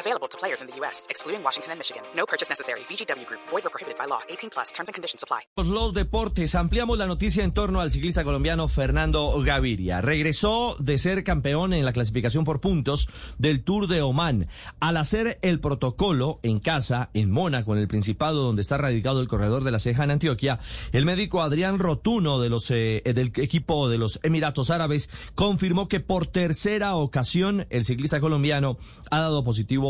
Available to players in the U.S., excluding Washington and Michigan. No purchase necessary. VGW Group. Void prohibited by law. 18 plus. Terms and conditions apply. Los deportes. Ampliamos la noticia en torno al ciclista colombiano Fernando Gaviria. Regresó de ser campeón en la clasificación por puntos del Tour de Oman. Al hacer el protocolo en casa, en Mónaco, en el Principado, donde está radicado el corredor de la ceja en Antioquia, el médico Adrián Rotuno de los, eh, del equipo de los Emiratos Árabes confirmó que por tercera ocasión el ciclista colombiano ha dado positivo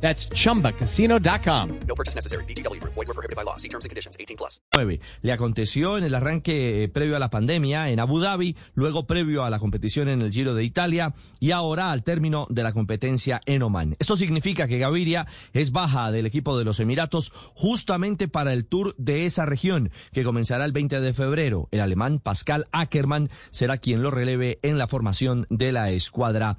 That's chumbacasino.com. No purchase necessary. VGW Group. Void were prohibited by law. See terms and conditions. 18 plus. 9. Le aconteció en el arranque eh, previo a la pandemia en Abu Dhabi, luego previo a la competición en el Giro de Italia y ahora al término de la competencia en Oman. Esto significa que Gaviria es baja del equipo de los Emiratos justamente para el tour de esa región que comenzará el 20 de febrero. El alemán Pascal Ackermann será quien lo releve en la formación de la escuadra